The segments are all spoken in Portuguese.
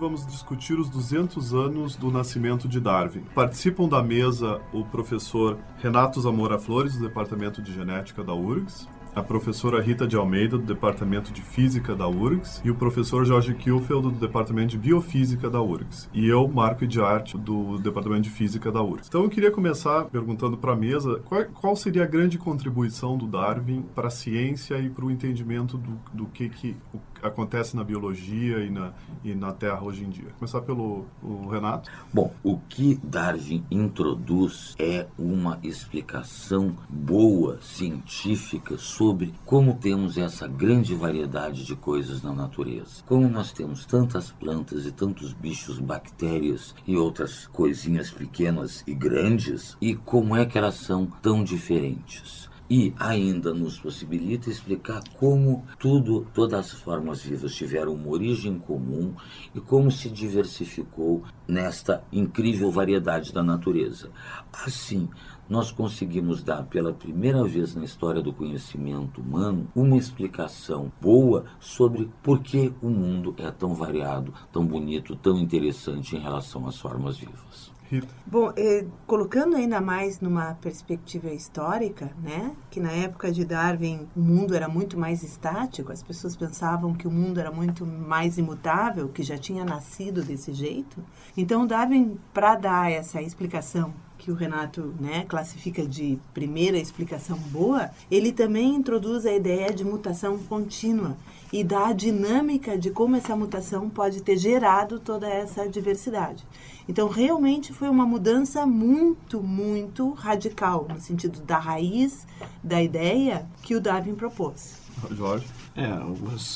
Vamos discutir os 200 anos do nascimento de Darwin. Participam da mesa o professor Renato Zamora Flores, do Departamento de Genética da URGS, a professora Rita de Almeida, do Departamento de Física da URGS, e o professor Jorge Kielfeld, do Departamento de Biofísica da URGS. E eu, Marco de Arte, do Departamento de Física da URGS. Então eu queria começar perguntando para a mesa qual, qual, seria a grande contribuição do Darwin para a ciência e para o entendimento do, do que, que acontece na biologia e na, e na Terra hoje em dia. Começar pelo Renato. Bom, o que Darwin introduz é uma explicação boa, científica, sobre como temos essa grande variedade de coisas na natureza. Como nós temos tantas plantas e tantos bichos, bactérias e outras coisinhas pequenas e grandes, e como é que elas são tão diferentes e ainda nos possibilita explicar como tudo, todas as formas vivas tiveram uma origem comum e como se diversificou nesta incrível variedade da natureza. Assim, nós conseguimos dar pela primeira vez na história do conhecimento humano uma explicação boa sobre por que o mundo é tão variado, tão bonito, tão interessante em relação às formas vivas. Rita. Bom, eh, colocando ainda mais numa perspectiva histórica, né, que na época de Darwin o mundo era muito mais estático, as pessoas pensavam que o mundo era muito mais imutável, que já tinha nascido desse jeito. Então Darwin, para dar essa explicação que o Renato né, classifica de primeira explicação boa, ele também introduz a ideia de mutação contínua e dá a dinâmica de como essa mutação pode ter gerado toda essa diversidade. Então, realmente foi uma mudança muito, muito radical, no sentido da raiz da ideia que o Darwin propôs. Jorge? É,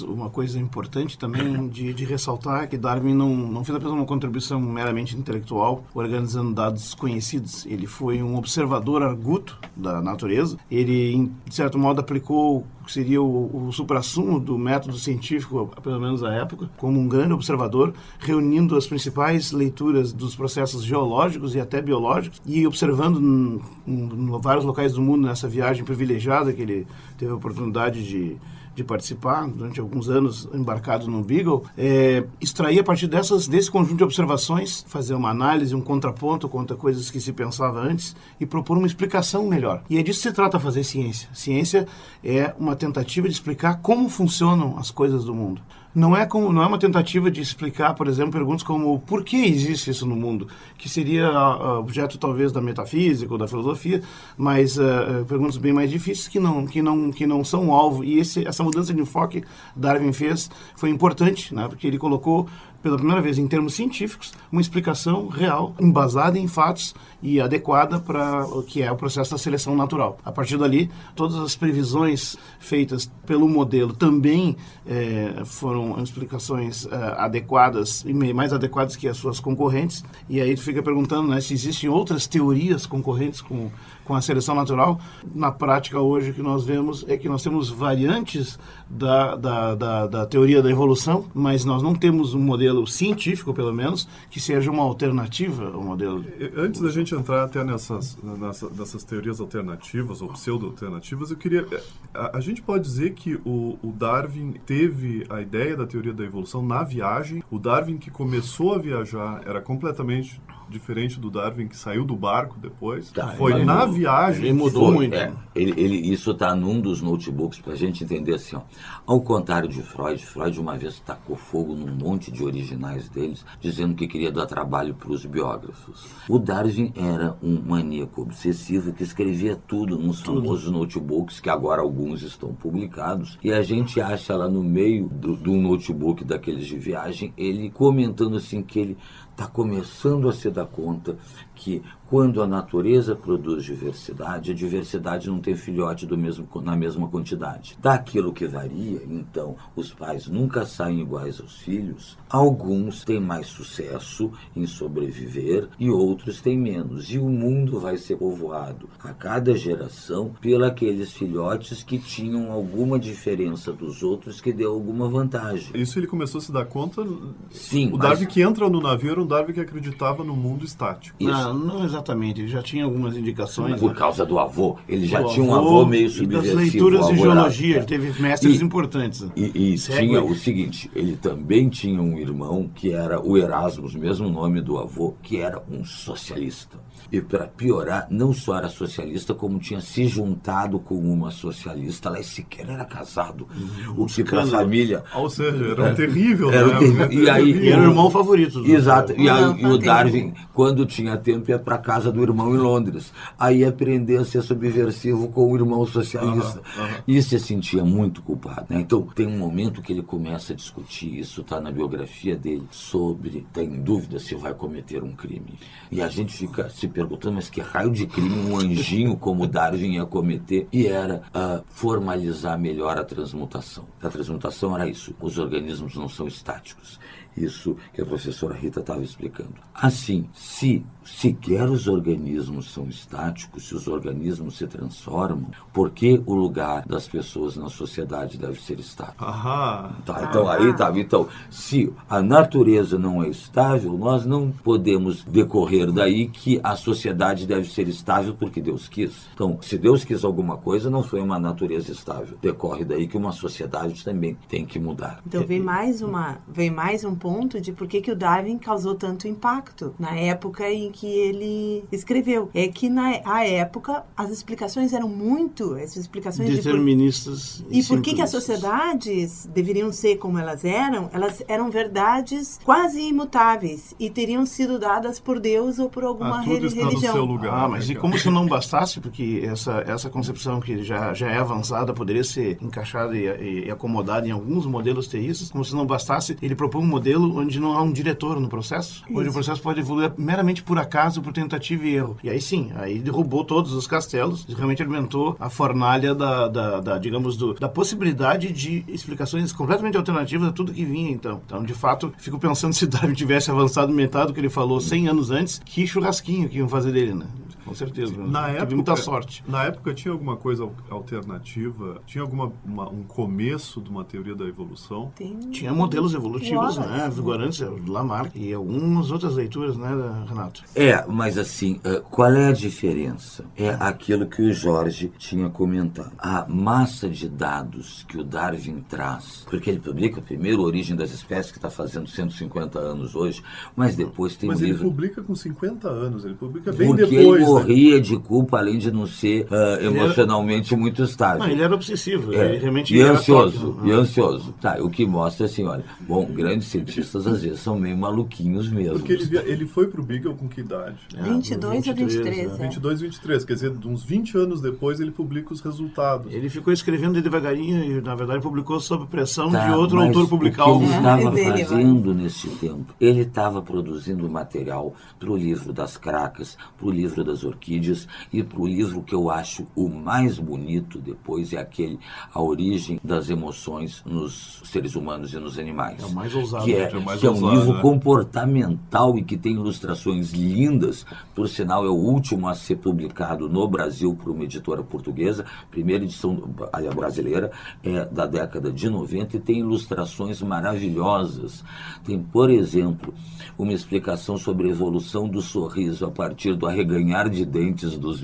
uma coisa importante também de, de ressaltar é que Darwin não, não fez apenas uma contribuição meramente intelectual, organizando dados conhecidos. Ele foi um observador arguto da natureza. Ele, de certo modo, aplicou que seria o, o supra-sumo do método científico, pelo menos à época, como um grande observador, reunindo as principais leituras dos processos geológicos e até biológicos e observando em vários locais do mundo nessa viagem privilegiada que ele teve a oportunidade de de participar, durante alguns anos embarcado no Beagle, é, extrair a partir dessas, desse conjunto de observações, fazer uma análise, um contraponto contra coisas que se pensava antes e propor uma explicação melhor. E é disso que se trata fazer ciência. Ciência é uma tentativa de explicar como funcionam as coisas do mundo não é, como, não é uma tentativa de explicar, por exemplo, perguntas como por que existe isso no mundo, que seria uh, objeto talvez da metafísica ou da filosofia, mas uh, perguntas bem mais difíceis que não, que não, que não são alvo. E esse, essa mudança de enfoque Darwin fez foi importante, né, porque ele colocou pela primeira vez em termos científicos, uma explicação real, embasada em fatos e adequada para o que é o processo da seleção natural. A partir dali, todas as previsões feitas pelo modelo também é, foram explicações é, adequadas e mais adequadas que as suas concorrentes. E aí tu fica perguntando né, se existem outras teorias concorrentes com com a seleção natural. Na prática, hoje, o que nós vemos é que nós temos variantes da, da, da, da teoria da evolução, mas nós não temos um modelo científico, pelo menos, que seja uma alternativa ao modelo. Antes da gente entrar até nessas, nessa, nessas teorias alternativas ou pseudo-alternativas, eu queria. A, a, gente pode dizer que o, o Darwin teve a ideia da teoria da evolução na viagem. O Darwin que começou a viajar era completamente diferente do Darwin que saiu do barco depois. Tá, foi na viagem. Ele mudou foi, muito. É, ele, ele, isso está num dos notebooks para a gente entender assim. Ó. Ao contrário de Freud, Freud uma vez tacou fogo num monte de originais deles, dizendo que queria dar trabalho para os biógrafos. O Darwin era um maníaco obsessivo que escrevia tudo nos tudo. famosos notebooks, que agora alguns estão publicados. E a gente acha lá no meio do, do notebook daqueles de viagem, ele comentando assim que ele está começando a se dar conta que quando a natureza produz diversidade, a diversidade não tem filhote do mesmo, na mesma quantidade. Daquilo que varia, então, os pais nunca saem iguais aos filhos. Alguns têm mais sucesso em sobreviver e outros têm menos. E o mundo vai ser povoado a cada geração pelos aqueles filhotes que tinham alguma diferença dos outros que deu alguma vantagem. Isso ele começou a se dar conta? Sim. O Darwin que entra no navio era um Darwin que acreditava no mundo estático. Isso. Não, não exatamente. Ele já tinha algumas indicações. Por né? causa do avô. Ele já tinha um avô meio subversivo. E das leituras de geologia. Ele teve mestres e, importantes. E, e tinha o seguinte, ele também tinha um irmão que era o Erasmus, mesmo nome do avô, que era um socialista. E para piorar, não só era socialista, como tinha se juntado com uma socialista, ela sequer era casado. Uhum. O que para a família. Ou seja, era um terrível, era né? terrível. E, aí, e era o irmão favorito. Do Exato. E, aí, e o Darwin, quando tinha tempo, ia para casa do irmão em Londres. Aí aprender a ser subversivo com o irmão socialista. Uhum, uhum. E se sentia muito culpado. Né? Então, tem um momento que ele começa a discutir, isso está na biografia dele, sobre, tem dúvida se vai cometer um crime. E a gente fica se perguntando, mas que raio de crime um anjinho como Darwin ia cometer? E era uh, formalizar melhor a transmutação. A transmutação era isso: os organismos não são estáticos. Isso que a professora Rita estava explicando. Assim, se sequer os organismos são estáticos, se os organismos se transformam, por que o lugar das pessoas na sociedade deve ser estático? Aham. Tá, então aí tá. Então, se a natureza não é estável, nós não podemos decorrer daí que a sociedade deve ser estável porque Deus quis. Então, se Deus quis alguma coisa, não foi uma natureza estável. Decorre daí que uma sociedade também tem que mudar. Então vem mais uma, vem mais um ponto de por que, que o Darwin causou tanto impacto na época em que ele escreveu. É que na a época as explicações eram muito, as explicações deterministas. De por... E, e por que, que as sociedades deveriam ser como elas eram? Elas eram verdades quase imutáveis e teriam sido dadas por Deus ou por alguma ah, tudo religião. Está no seu lugar, ah, mas e como se não bastasse, porque essa, essa concepção que já, já é avançada poderia ser encaixada e, e, e acomodada em alguns modelos teístas, como se não bastasse, ele propõe um modelo modelo onde não há um diretor no processo, Isso. onde o processo pode evoluir meramente por acaso, por tentativa e erro. E aí sim, aí derrubou todos os castelos, realmente alimentou a fornalha da, da, da digamos, do, da possibilidade de explicações completamente alternativas a tudo que vinha então. Então, de fato, fico pensando se Darwin tivesse avançado metade do que ele falou 100 anos antes, que churrasquinho que iam fazer dele, né? Com certeza. Na Tive época, muita sorte. Na época tinha alguma coisa alternativa? Tinha alguma uma, um começo de uma teoria da evolução? Tem... Tinha modelos evolutivos, né? Vigorantes, Lamarck e algumas outras leituras, né, Renato? É, mas assim, qual é a diferença? É aquilo que o Jorge tinha comentado. A massa de dados que o Darwin traz, porque ele publica primeiro a Origem das Espécies, que está fazendo 150 anos hoje, mas depois tem mas um ele livro... publica com 50 anos, ele publica bem porque depois morria de culpa, além de não ser uh, emocionalmente era... muito estável. Não, ele era obsessivo, é. ele realmente e ansioso, e ansioso. Tá, o que mostra assim, olha, bom, grandes cientistas às vezes são meio maluquinhos mesmo. Porque ele, via, ele foi pro Beagle com que idade? É, 22 a 23. Né? 22 e 23, quer dizer, uns 20 anos depois ele publica os resultados. Ele ficou escrevendo devagarinho e, na verdade, publicou sob pressão tá, de outro autor publicar o que ele estava é, fazendo nesse tempo? Ele estava produzindo material para o livro das cracas, para o livro das orquídeas, e para o livro que eu acho o mais bonito depois é aquele A Origem das Emoções nos Seres Humanos e nos Animais. É o mais ousado. Que é, é, mais que é um ousado, livro né? comportamental e que tem ilustrações lindas. Por sinal, é o último a ser publicado no Brasil por uma editora portuguesa. Primeira edição brasileira é da década de 90 e tem ilustrações maravilhosas. Tem, por exemplo, uma explicação sobre a evolução do sorriso a partir do arreganhar de dentes dos,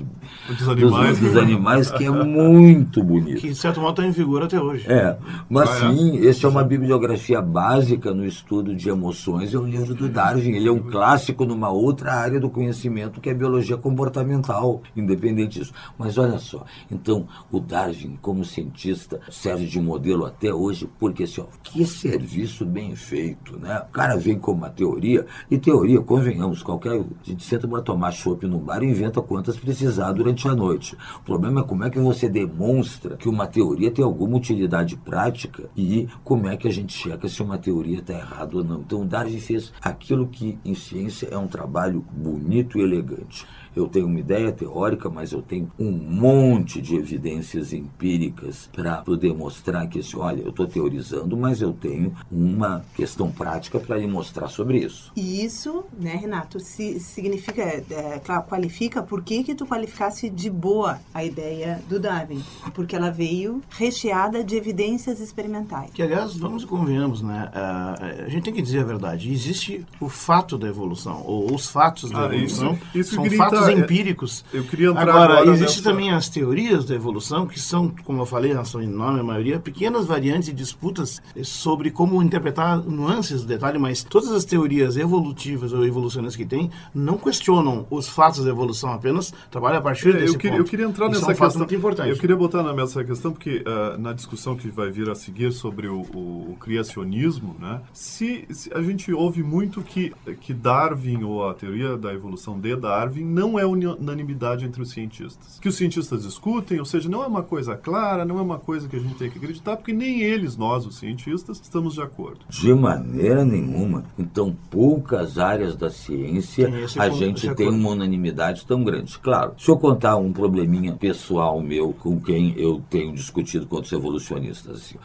dos, animais, dos, dos animais que é muito bonito. Que, de certo modo, está em vigor até hoje. É, mas ah, é? sim, esse é uma bibliografia básica no estudo de emoções, é o livro do Darwin. Ele é um clássico numa outra área do conhecimento, que é a biologia comportamental, independente disso. Mas olha só, então, o Darwin, como cientista, serve de modelo até hoje, porque, assim, ó, que serviço bem feito, né? O cara vem com uma teoria, e teoria, convenhamos, qualquer. A gente senta para tomar chopp no bar e inventa quantas precisar durante a noite. O problema é como é que você demonstra que uma teoria tem alguma utilidade prática e como é que a gente checa se uma teoria está errada ou não. Então, Darwin fez aquilo que em ciência é um trabalho bonito e elegante. Eu tenho uma ideia teórica, mas eu tenho um monte de evidências empíricas para poder mostrar que, assim, olha, eu estou teorizando, mas eu tenho uma questão prática para lhe mostrar sobre isso. E isso, né, Renato, se, significa, é, qualifica, por que que tu qualificasse de boa a ideia do Darwin? Porque ela veio recheada de evidências experimentais. Que, aliás, vamos e convenhamos, né? a gente tem que dizer a verdade. Existe o fato da evolução, ou os fatos da ah, evolução. Isso, isso são fatos é, empíricos. Eu queria entrar agora, agora existe nessa... também as teorias da evolução, que são, como eu falei, na sua enorme maioria, pequenas variantes e disputas sobre como interpretar nuances do detalhe, mas todas as teorias evolutivas ou evolucionistas que tem não questionam os fatos da evolução, apenas trabalham a partir é, desse eu queria, ponto. Eu queria entrar Isso nessa é um questão. Muito importante. Eu queria botar na mesa essa questão, porque uh, na discussão que vai vir a seguir sobre o, o, o criacionismo, né, se, se, a gente ouve muito que, que Darwin, ou a teoria da evolução de Darwin, não é unanimidade entre os cientistas. Que os cientistas discutem, ou seja, não é uma coisa clara, não é uma coisa que a gente tem que acreditar, porque nem eles, nós, os cientistas, estamos de acordo. De maneira nenhuma. Então, poucas áreas da ciência a gente tem uma unanimidade tão grande. Claro, se eu contar um probleminha pessoal meu com quem eu tenho discutido com os evolucionistas, assim,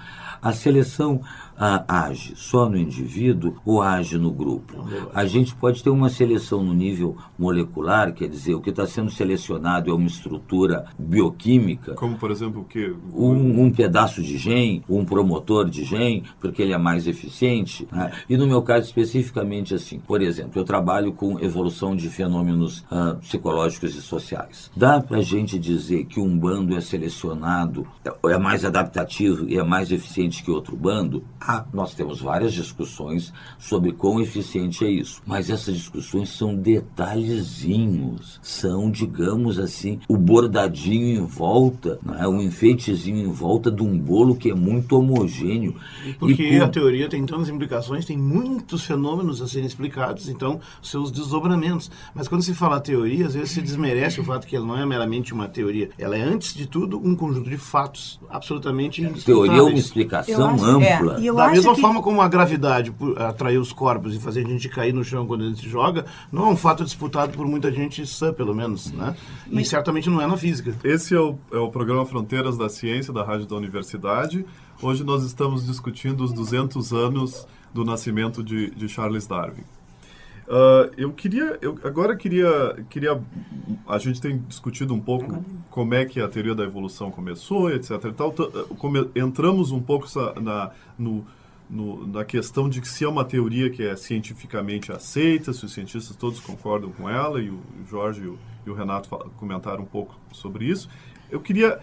a seleção ah, age só no indivíduo ou age no grupo? A gente pode ter uma seleção no nível molecular, quer dizer, o que está sendo selecionado é uma estrutura bioquímica. Como, por exemplo, o que? Um, um pedaço de gene, um promotor de gene, porque ele é mais eficiente. Né? E no meu caso, especificamente assim, por exemplo, eu trabalho com evolução de fenômenos ah, psicológicos e sociais. Dá para a gente dizer que um bando é selecionado, é mais adaptativo e é mais eficiente que outro bando? Ah, nós temos várias discussões sobre quão eficiente é isso, mas essas discussões são detalhezinhos, são, digamos assim, o bordadinho em volta, né? um enfeitezinho em volta de um bolo que é muito homogêneo. Porque e, a teoria tem tantas implicações, tem muitos fenômenos a serem explicados, então seus desdobramentos. Mas quando se fala teoria, às vezes se desmerece o fato que ela não é meramente uma teoria, ela é antes de tudo um conjunto de fatos absolutamente Teoria é uma explicação acho, ampla. É, da mesma que... forma como a gravidade atrair os corpos e fazer a gente cair no chão quando a gente se joga, não é um fato disputado por muita gente sã, pelo menos, né? E Mas... certamente não é na física. Esse é o, é o programa Fronteiras da Ciência da Rádio da Universidade. Hoje nós estamos discutindo os 200 anos do nascimento de, de Charles Darwin. Uh, eu queria, eu agora queria, queria, a gente tem discutido um pouco como é que a teoria da evolução começou, etc. E tal. Come, entramos um pouco na, no, no, na questão de que se é uma teoria que é cientificamente aceita, se os cientistas todos concordam com ela, e o Jorge e o, e o Renato comentaram um pouco sobre isso. Eu queria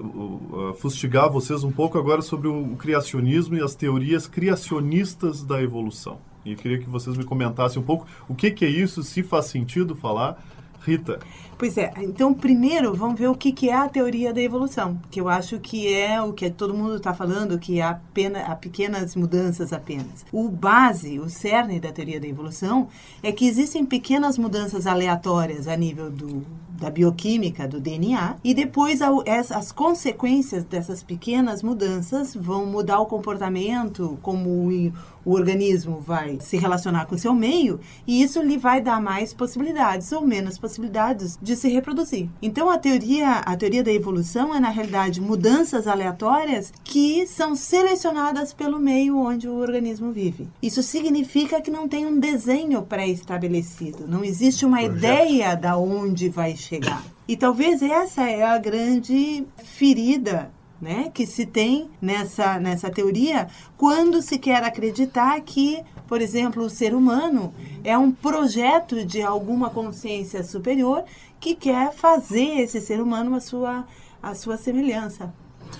uh, fustigar vocês um pouco agora sobre o criacionismo e as teorias criacionistas da evolução. E queria que vocês me comentassem um pouco o que, que é isso, se faz sentido falar. Rita. Pois é, então primeiro vamos ver o que, que é a teoria da evolução, que eu acho que é o que todo mundo está falando, que há, pena, há pequenas mudanças apenas. O base, o cerne da teoria da evolução é que existem pequenas mudanças aleatórias a nível do, da bioquímica do DNA e depois as consequências dessas pequenas mudanças vão mudar o comportamento, como o, o organismo vai se relacionar com o seu meio e isso lhe vai dar mais possibilidades ou menos possibilidades de se reproduzir. Então a teoria, a teoria da evolução é na realidade mudanças aleatórias que são selecionadas pelo meio onde o organismo vive. Isso significa que não tem um desenho pré-estabelecido, não existe uma Projeto. ideia da onde vai chegar. E talvez essa é a grande ferida né, que se tem nessa, nessa teoria quando se quer acreditar que, por exemplo, o ser humano é um projeto de alguma consciência superior que quer fazer esse ser humano a sua, a sua semelhança.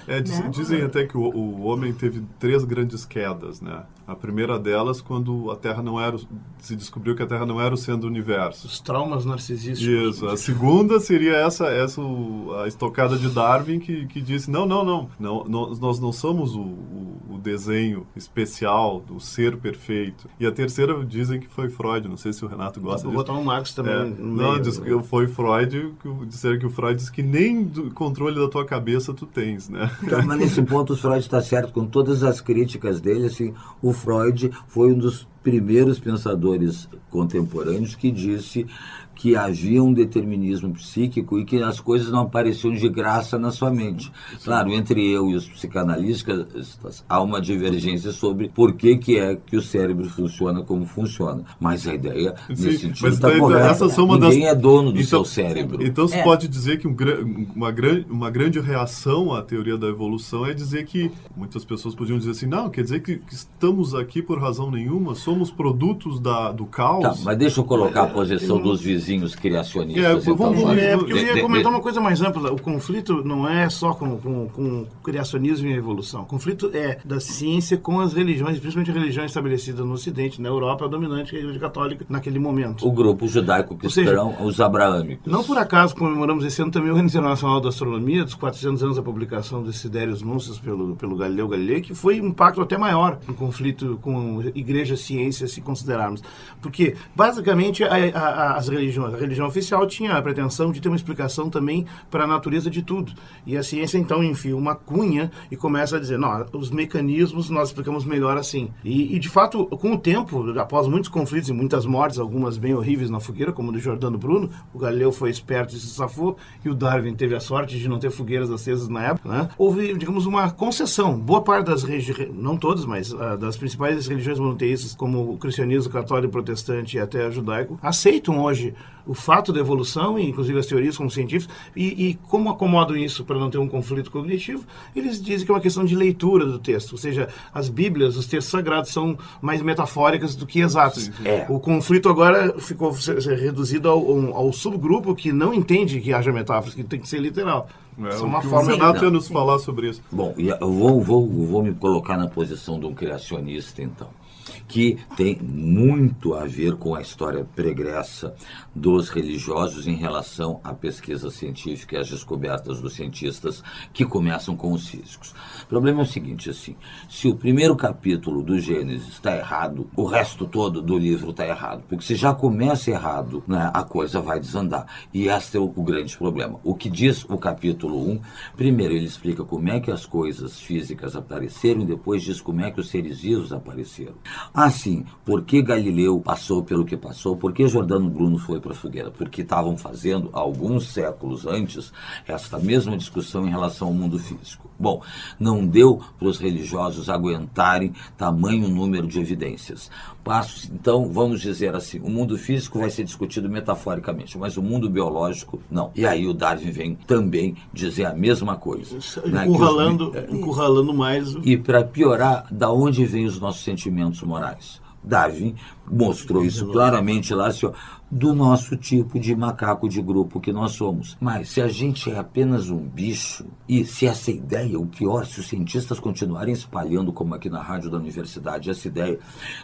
É, diz, né? Dizem até que o, o, homem teve três grandes quedas, né? A primeira delas, quando a Terra não era, se descobriu que a Terra não era o centro do universo. Os traumas narcisísticos. Isso. A segunda seria essa, essa a estocada de Darwin que, que disse não, não, não, não, nós não somos o, o, desenho especial do ser perfeito. E a terceira dizem que foi Freud, não sei se o Renato gosta Vou disso. botar um Marx também. É, não, meio. diz que foi Freud, que disseram que o Freud diz que nem do controle da tua cabeça tu tens, né? Então, mas nesse ponto o Freud está certo com todas as críticas dele. Assim, o Freud foi um dos primeiros pensadores contemporâneos que disse que havia um determinismo psíquico e que as coisas não apareciam de graça na sua mente. Claro, entre eu e os psicanalistas há uma divergência sobre por que, que é que o cérebro funciona como funciona. Mas a ideia, Sim, nesse sentido, está então, correta. essas são uma das- Ninguém é dono do Então- seu cérebro. Então se É. pode dizer que um, uma, gran- uma grande reação à teoria da evolução é dizer que muitas pessoas podiam dizer assim, não, quer dizer que, que estamos aqui por razão nenhuma, somos produtos da, do caos. Tá, mas deixa eu colocar a posição dos vizinhos criacionistas. É, vamos- então, É, eu ia comentar uma coisa mais ampla. O conflito não é só com, com, com criacionismo e a evolução. O conflito é da ciência com as religiões, principalmente a religião estabelecida no Ocidente, na Europa, a dominante, a igreja católica, naquele momento. O grupo judaico-cristão, os abraâmicos. Não por acaso comemoramos esse ano também o Ano Internacional da Astronomia, dos 400 anos da publicação dos Sidérios Núncios pelo, pelo Galileu Galilei, que foi um impacto até maior no conflito com igreja e ciência, se considerarmos. Porque, basicamente, a, a- as a religião oficial tinha a pretensão de ter uma explicação também para a natureza de tudo. E a ciência, então, enfia uma cunha e começa a dizer, não, os mecanismos nós explicamos melhor assim. E, e, de fato, com o tempo, após muitos conflitos e muitas mortes, algumas bem horríveis na fogueira, como do Jordano Bruno, o Galileu foi esperto e se safou, e o Darwin teve a sorte de não ter fogueiras acesas na época, né? houve, digamos, uma concessão. Boa parte das religiões, não todas, mas ah, das principais religiões monoteístas, como o cristianismo, católico, protestante e até judaico, aceitam hoje o fato da evolução, e inclusive as teorias como científicos, e, e como acomodam isso para não ter um conflito cognitivo, eles dizem que é uma questão de leitura do texto, ou seja, as Bíblias, os textos sagrados são mais metafóricas do que exatos. É. O conflito agora ficou reduzido ao, ao subgrupo que não entende que haja metáforas, que tem que ser literal. É, Isso é uma forma Sim. ia nos falar sobre isso. Bom, eu vou, vou, vou me colocar na posição de um criacionista, então, que tem muito a ver com a história pregressa dos religiosos em relação à pesquisa científica e às descobertas dos cientistas que começam com os físicos. O problema é o seguinte, assim, se o primeiro capítulo do Gênesis está errado, o resto todo do livro está errado. Porque se já começa errado, né, a coisa vai desandar. E esse é o, o grande problema. O que diz o capítulo 1, primeiro ele explica como é que as coisas físicas apareceram e depois diz como é que os seres vivos apareceram. Assim, por que Galileu passou pelo que passou? Por que Jordano Bruno foi para a fogueira? Porque estavam fazendo, alguns séculos antes, esta mesma discussão em relação ao mundo físico. Bom, não deu para os religiosos aguentarem tamanho número de evidências. Passos, então, vamos dizer assim, o mundo físico vai ser discutido metaforicamente, mas o mundo biológico, não. E aí o Darwin vem também dizer a mesma coisa. né, que os- Encurralando, encurralando mais. e para piorar, da onde vêm os nossos sentimentos morais? Darwin mostrou isso claramente lá, ó, do nosso tipo de macaco de grupo que nós somos. Mas se a gente é apenas um bicho, e se essa ideia, o pior, se os cientistas continuarem espalhando, como aqui na rádio da universidade, essa ideia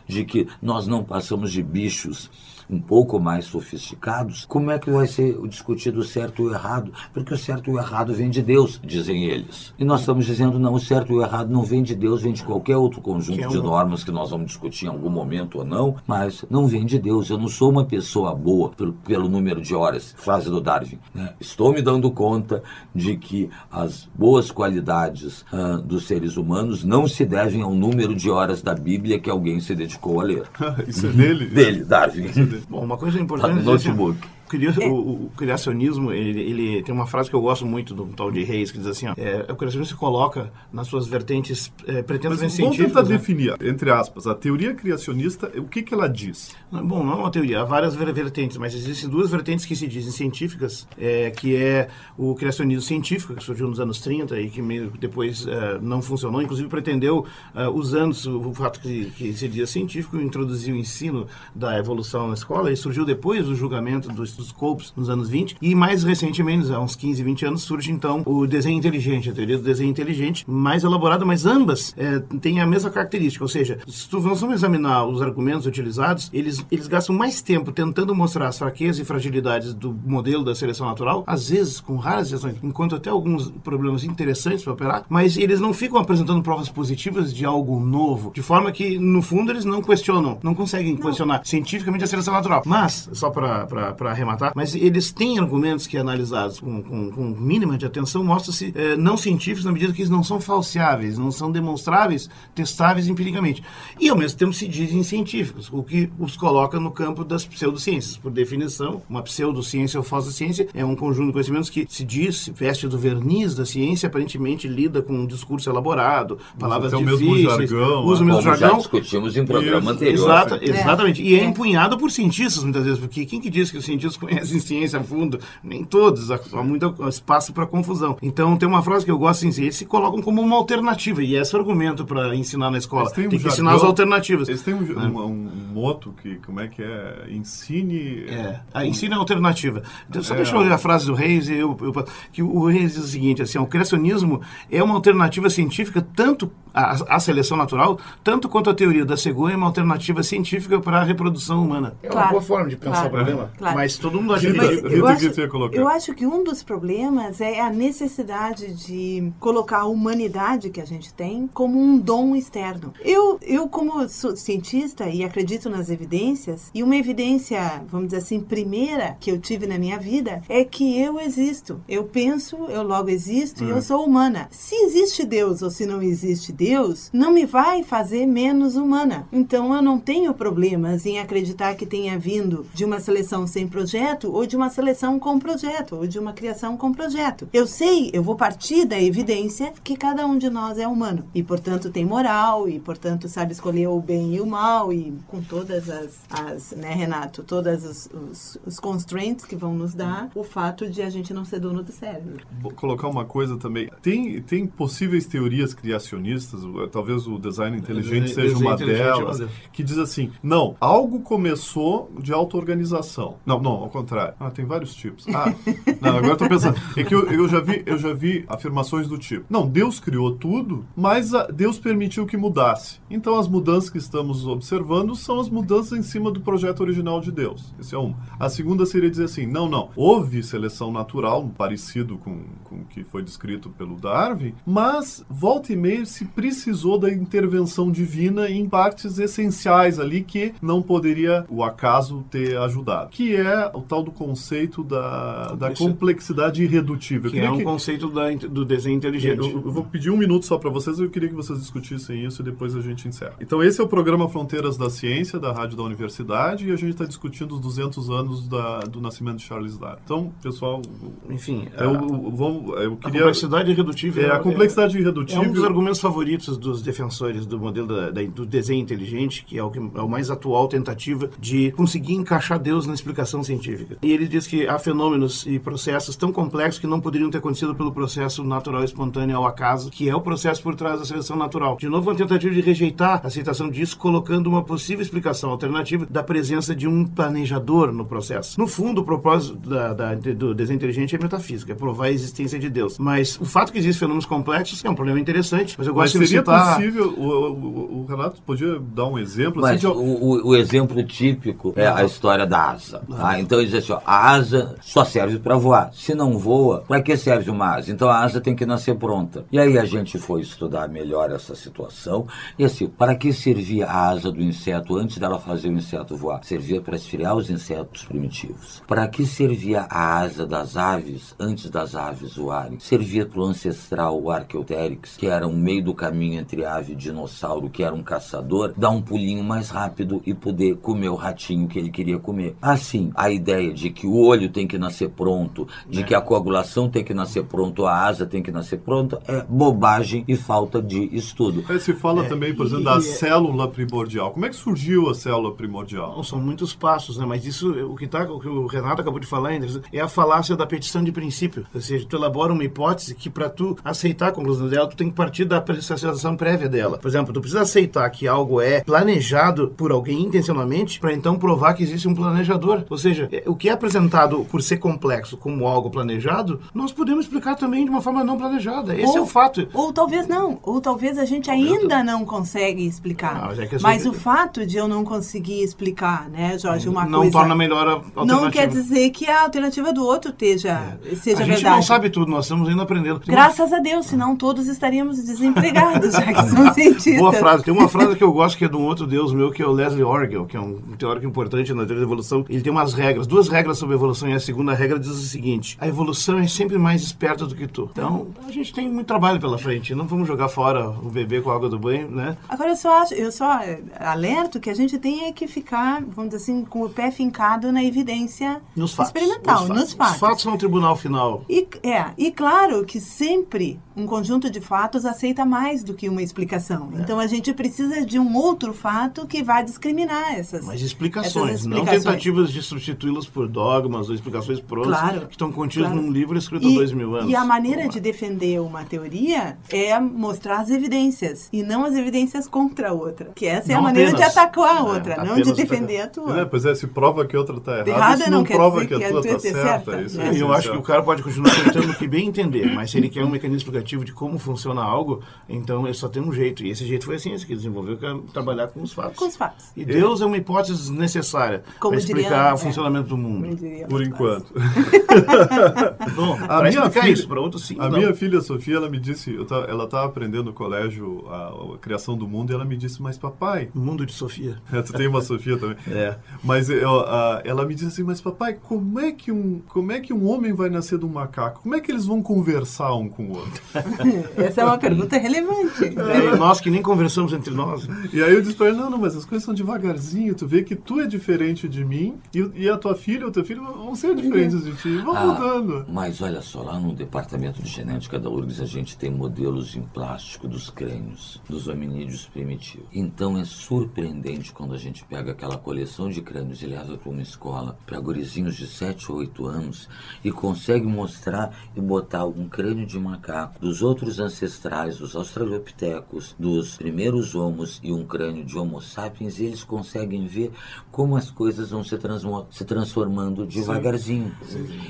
de que nós não passamos de bichos um pouco mais sofisticados, como é que vai ser discutido o certo e o errado? Porque o certo e o errado vem de Deus, dizem eles. E nós estamos dizendo, não, o certo e o errado não vem de Deus, vem de qualquer outro conjunto é de normas que nós vamos discutir em algum momento ou não, mas não vem de Deus. Eu não sou uma pessoa boa pelo, pelo número de horas, frase do Darwin. né? Estou me dando conta de que as boas qualidades ah, dos seres humanos não se devem ao número de horas da Bíblia que alguém se dedicou a ler. isso é dele? Dele, Darwin. Bom, uma coisa Tá importante no é dizer assim, notebook. O cria- o, o criacionismo, ele, ele tem uma frase que eu gosto muito do tal de Reis, que diz assim, ó, é, o criacionismo se coloca nas suas vertentes é, Mas pretensamente vamos tentar científicas. né? definir, entre aspas, a teoria criacionista, o que, que ela diz? Bom, não é uma teoria, há várias ver- vertentes, mas existem duas vertentes que se dizem científicas, é, que é o criacionismo científico, que surgiu nos anos 30 e que meio que depois é, não funcionou, inclusive pretendeu, é, usando o fato que, que se dizia científico, introduzir o ensino da evolução na escola, e surgiu depois do julgamento dos, dos Scopes nos anos 20, e mais recentemente, há uns 15, 20 anos, surge então o desenho inteligente, a teoria do desenho inteligente, mais elaborada, mas ambas é, têm a mesma característica, ou seja, se tu vamos examinar os argumentos utilizados, eles, eles gastam mais tempo tentando mostrar as fraquezas e fragilidades do modelo da seleção natural, às vezes com raras exceções, enquanto até alguns problemas interessantes para operar, mas eles não ficam apresentando provas positivas de algo novo, de forma que, no fundo, eles não questionam, não conseguem não. questionar cientificamente a seleção natural. Mas, só para arrematar, mas eles têm argumentos que, analisados com, com, com mínima de atenção, mostram-se eh, não científicos na medida que eles não são falseáveis, não são demonstráveis, testáveis empiricamente. E, ao mesmo tempo, se dizem científicos, o que os coloca no campo das pseudociências. Por definição, uma pseudociência ou falsa ciência é um conjunto de conhecimentos que se diz, veste do verniz da ciência, aparentemente lida com um discurso elaborado, palavras usa difíceis, o mesmo jargão, usa o mesmo jargão. já discutimos em programa Isso, anterior. Exata, É. Exatamente. E é, É. empunhado por cientistas, muitas vezes, porque quem que diz que os cientistas conhecem ciência a fundo? Nem todos, há, muito espaço para confusão. Então, tem uma frase que eu gosto, assim, eles se colocam como uma alternativa, e esse é o argumento para ensinar na escola. Tem, um que ensinar jargão- as alternativas. Eles têm um, um, um moto que, como é que é? Ensine... É, a ensino é alternativa. Então, só É. deixa eu ler a frase do Reis, e eu, eu- que o Reis diz o seguinte, assim, o criacionismo é uma alternativa científica tanto à, à seleção natural, tanto quanto a teoria da cegonha é uma alternativa científica para a reprodução humana. É uma Claro. boa forma de pensar Claro. o problema. Claro. Mas todo mundo acha Rita, que... Eu acho, que você ia colocar? eu acho que um dos problemas é a necessidade de colocar a humanidade que a gente tem como um dom externo. Eu, eu como sou cientista e acredito nas evidências, e uma evidência, vamos dizer assim, primeira que eu tive na minha vida é que eu existo. Eu penso, eu logo existo e eu sou humana. Se existe Deus ou se não existe Deus, não me vai fazer menos humana. Então eu não tenho problemas em acreditar que tenha vindo de uma seleção sem projeto ou de uma seleção com projeto ou de uma criação com projeto. Eu sei, eu vou partir da evidência que cada um de nós é humano e, portanto, tem moral e, portanto, sabe escolher o bem e o mal e com todas as, as né, Renato, todas os, os, os constraints que vão nos dar o fato de a gente não ser dono do cérebro. Vou colocar uma coisa também. Tem, tem possíveis teorias criacionistas, o- talvez o design inteligente Design- seja uma inteligente é uma delas, delas. que diz assim: não, algo começou de auto-organização. Não, não, ao contrário. Ah, tem vários tipos. Ah, não, agora tô pensando. É que eu, eu, já vi, eu já vi afirmações do tipo: não, Deus criou tudo, mas a- Deus permitiu que mudasse. Então as mudanças que estamos observando são as mudanças em cima do projeto original de Deus. Esse é um. A segunda seria dizer assim: não, não, houve seleção natural, parecido com, com o que foi descrito pelo Darwin, mas volta e meia se precisou da intervenção divina em partes essenciais ali que não poderia o acaso ter ajudado. Que é o tal do conceito da, da Complexi- complexidade irredutível. Que é um que- conceito da, do desenho inteligente. eu, eu vou pedir um minuto só para vocês, eu queria que vocês discutissem isso e depois a gente encerra. Então, esse é o programa Fronteiras da Ciência, da Rádio da Universidade, e a gente está discutindo os 200 anos da- do nascimento de Charles Darwin. Então, pessoal, Enfim, eu, a, eu- vamos- eu a queria... complexidade irredutível É, a complexidade É irredutível... um dos argumentos favoritos dos defensores do modelo da- da- do desenho inteligente, que é o, que, é o mais atual tentativa de conseguir encaixar Deus na explicação científica. E ele diz que há fenômenos e processos tão complexos que não poderiam ter acontecido pelo processo natural espontâneo ao acaso, que é o processo por trás da seleção natural. De novo, uma tentativa de rejeitar a aceitação disso, colocando uma possível explicação alternativa da presença de um planejador no processo. No fundo, o propósito da- da- do desenho inteligente é metafísica, é provar a existência de Deus. Mas o fato que existem fenômenos complexos é um problema interessante, mas eu Mas gosto de seria citar... possível, o, o- o Renato podia dar um exemplo? Mas assim, o, de- o- o exemplo típico é a história da asa. tá? Então ele diz assim: ó, a asa só serve para voar. Se não voa, para que serve uma asa? Então a asa tem que nascer pronta. E aí a gente foi estudar melhor essa situação. E assim, para que servia a asa do inseto antes dela fazer o inseto voar? Servia para esfriar os insetos primitivos. Para que servia a asa das aves antes das aves voarem? Servia para o ancestral o Archaeopteryx, que era um meio do caminho entre ave e dinossauro, que era um caçador, dar um pulinho mais rápido e poder comer o ratinho que ele queria comer. Assim, a ideia de que o olho tem que nascer pronto, de que a coagulação tem que nascer pronto, a asa tem que nascer pronta, é bobagem e falta de estudo. É, se fala também, por exemplo, e- da e- célula primordial. Como é que surgiu a célula primordial? Não, são muitos passos, né? Mas isso, o que, tá, o que o Renato acabou de falar, Anderson, é a falácia da petição de princípio. Ou seja, tu elabora uma hipótese que para tu aceitar a conclusão dela, tu tem que partir da apreciação prévia dela. Por exemplo, tu precisa aceitar que algo é planejado por alguém intencionalmente para então provar que existe um planejador. Ou seja, seja, é, o que é apresentado por ser complexo como algo planejado, nós podemos explicar também de uma forma não planejada. Esse ou, é o fato. Ou talvez não. Ou talvez a gente ainda não consegue explicar. Não, mas é mas eu- o fato de eu não conseguir explicar, né, Jorge, uma não coisa... torna melhor a alternativa. Não quer dizer que a alternativa do outro esteja, seja a gente verdade. não sabe tudo, nós estamos ainda aprendendo. Tem uma- Graças a Deus, senão todos estaríamos desempregados, já que são cientistas. Boa frase. Tem uma frase que eu gosto que é de um outro deus meu, que é o Leslie Orgel, que é um teórico importante na teoria da evolução. Ele tem umas regras, duas regras sobre evolução, e a segunda regra diz o seguinte: a evolução é sempre mais esperta do que tu. Então, a gente tem muito trabalho pela frente. Não vamos jogar fora o bebê com a água do banho, né? Agora eu só acho, eu só eh, alerto que a gente tem é que ficar, vamos dizer assim, com o pé fincado na evidência Nos fatos. experimental, nos fatos. Os fatos são o tribunal final. E, é, e claro que sempre um conjunto de fatos aceita mais do que uma explicação. É. Então a gente precisa de um outro fato que vai discriminar essas, Mas explicações, essas não explicações. tentativas de substituí-las por dogmas ou explicações prontas Claro, que estão contidas claro. num livro escrito há E, dois mil anos. e a maneira de defender uma teoria é mostrar as evidências e não as evidências contra a outra. Que essa é a Não maneira de apenas. atacar a É, outra, não apenas de defender a tua. É, pois é, se prova que outra está errada, Errada isso não não, prova que a que a tua está é certa. certa, Isso né? é Eu acho que o cara pode continuar tentando que bem entender, mas se ele quer um mecanismo explicativo de como funciona algo, então ele só tem um jeito. E esse jeito foi a ciência que desenvolveu, que é trabalhar com os fatos. Com os fatos. E Deus é uma hipótese necessária para explicar é. o funcionamento do mundo. Por enquanto. Bom, A para minha filha- isso, para outros sim. A não. minha filha Sofia, ela me disse, eu tá- ela estava aprendendo no colégio a, a criação do mundo e ela me disse, mas papai, Mundo de Sofia. tu tem uma Sofia também. É. Mas eu, a- ela me disse assim, mas papai, como é que um, como é que um homem vai nascer de um macaco? Como é que eles vão conversar um com o outro? Essa é uma pergunta relevante. É, nós que nem conversamos entre nós. E aí eu disse pra ele, não, não, mas as coisas são devagarzinho, tu vê que tu é diferente de mim e, e a tua filha ou teu filho vão ser diferentes de ti, vão Ah, mudando. Mas olha só, lá no departamento de genética da URGS a gente tem modelos em plástico dos crânios dos hominídeos primitivos. Então é surpreendente quando a gente pega aquela coleção de crânios e leva para uma escola para gurizinhos de 7 ou 8 anos e consegue mostrar e botar um crânio de macaco dos outros ancestrais, dos australopitecos, dos primeiros homos e um crânio de homo sapiens e eles conseguem ver como as coisas vão se, transmo- se transformando devagarzinho.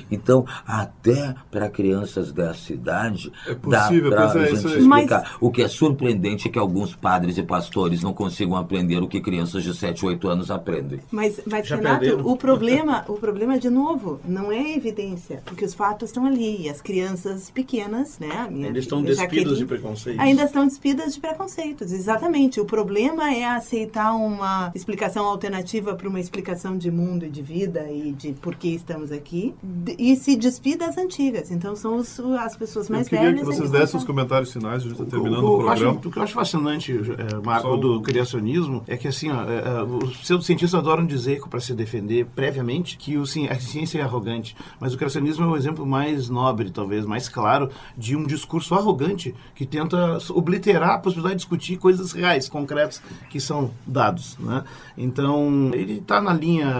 Então, até para crianças dessa idade, É possível, dá para é, gente explicar. O que é surpreendente é que alguns padres e pastores não consigam aprender o que crianças de 7, 8 anos aprendem. Mas, mas Já Renato, perderam. o problema, o problema de novo, não é evidência, porque os fatos estão ali e as crianças pequenas, né? minha Eles estão despidos Jaqueline, de preconceitos. Ainda estão despidas de preconceitos, exatamente. O problema é aceitar uma explicação alternativa para uma explicação de mundo e de vida e de por que estamos aqui d- e se despir das antigas. Então são os- as pessoas mais eu queria velhas. que vocês dessem os comentários finais, a gente está terminando o, o, o eu acho- programa. o que eu acho fascinante, é, Marco, Só um- do criacionismo, é que assim, ó, é, os pseudocientistas adoram dizer, para se defender previamente, que o, sim, a ciência é arrogante. Mas o criacionismo é o exemplo mais nobre, talvez, mais claro, de um discurso arrogante que tenta obliterar a possibilidade de discutir coisas reais, concretas, que são dados. Né? Então, ele está na linha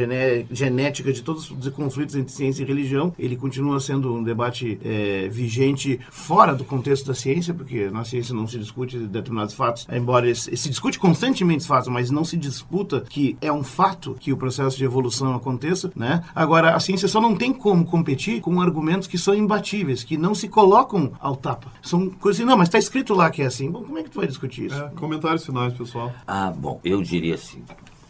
gené- genética de todos os conflitos entre ciência e religião. Ele continua sendo um debate é, vigente fora do contexto da ciência, porque na ciência não se discute determinados fatos, embora se, se discute constantemente os fatos, mas não se disputa que é um fato que o processo de evolução aconteça. Né? Agora, a ciência só não tem como competir com argumentos que são imbatíveis, que não se colocam ao tapa. São coisas assim, não, mas está escrito lá que é assim. Bom, como é que tu vai discutir isso? É, comentários finais, pessoal. Ah, bom, eu diria assim,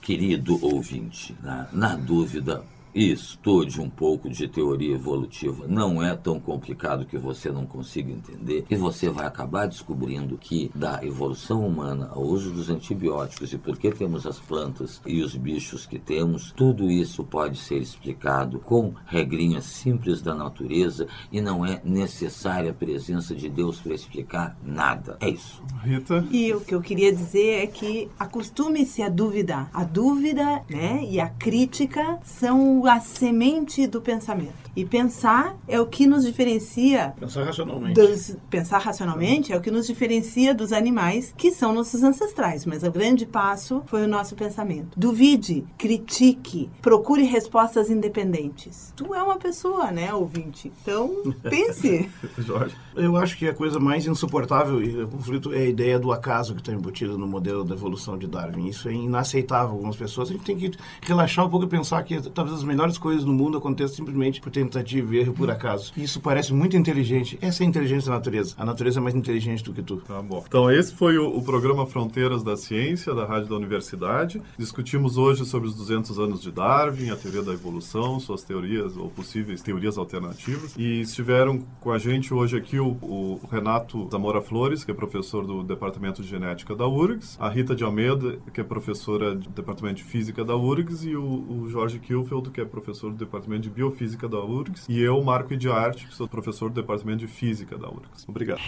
querido ouvinte, na, na dúvida, estude um pouco de teoria evolutiva. Não é tão complicado que você não consiga entender e você vai acabar descobrindo que da evolução humana ao uso dos antibióticos e por que temos as plantas e os bichos que temos, tudo isso pode ser explicado com regrinhas simples da natureza e não é necessária a presença de Deus para explicar nada. É isso. Rita? E o que eu queria dizer é que acostume-se a duvidar. A dúvida né, e a crítica são o a semente do pensamento. E pensar é o que nos diferencia. Pensar racionalmente. Dos, pensar racionalmente é o que nos diferencia dos animais que são nossos ancestrais. Mas o grande passo foi o nosso pensamento. Duvide, critique, procure respostas independentes. Tu é uma pessoa, né, ouvinte? Então, pense. Jorge. Eu acho que a coisa mais insuportável e o conflito é a ideia do acaso que está embutida no modelo da evolução de Darwin. Isso é inaceitável algumas pessoas. A gente tem que relaxar um pouco e pensar que talvez as melhores coisas no mundo aconteçam simplesmente por tentativa e erro por acaso. Isso parece muito inteligente. Essa é a inteligência da natureza. A natureza é mais inteligente do que tu. Tá bom. Então, esse foi o, o programa Fronteiras da Ciência, da Rádio da Universidade. Discutimos hoje sobre os 200 anos de Darwin, a teoria da evolução, suas teorias ou possíveis teorias alternativas. E estiveram com a gente hoje aqui o, o Renato Zamora Flores, que é professor do Departamento de Genética da URGS, a Rita de Almeida, que é professora do Departamento de Física da URGS, e o, o Jorge Kilfeld, que é professor do Departamento de Biofísica da URGS, e eu, Marco Idiarte, que sou professor do Departamento de Física da URGS. Obrigado.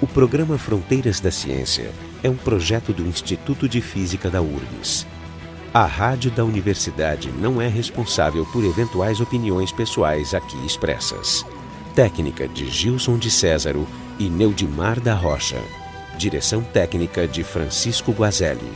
O programa Fronteiras da Ciência é um projeto do Instituto de Física da URGS. A rádio da universidade não é responsável por eventuais opiniões pessoais aqui expressas. Técnica de Gilson de Césaro e Neudimar da Rocha. Direção técnica de Francisco Guazelli.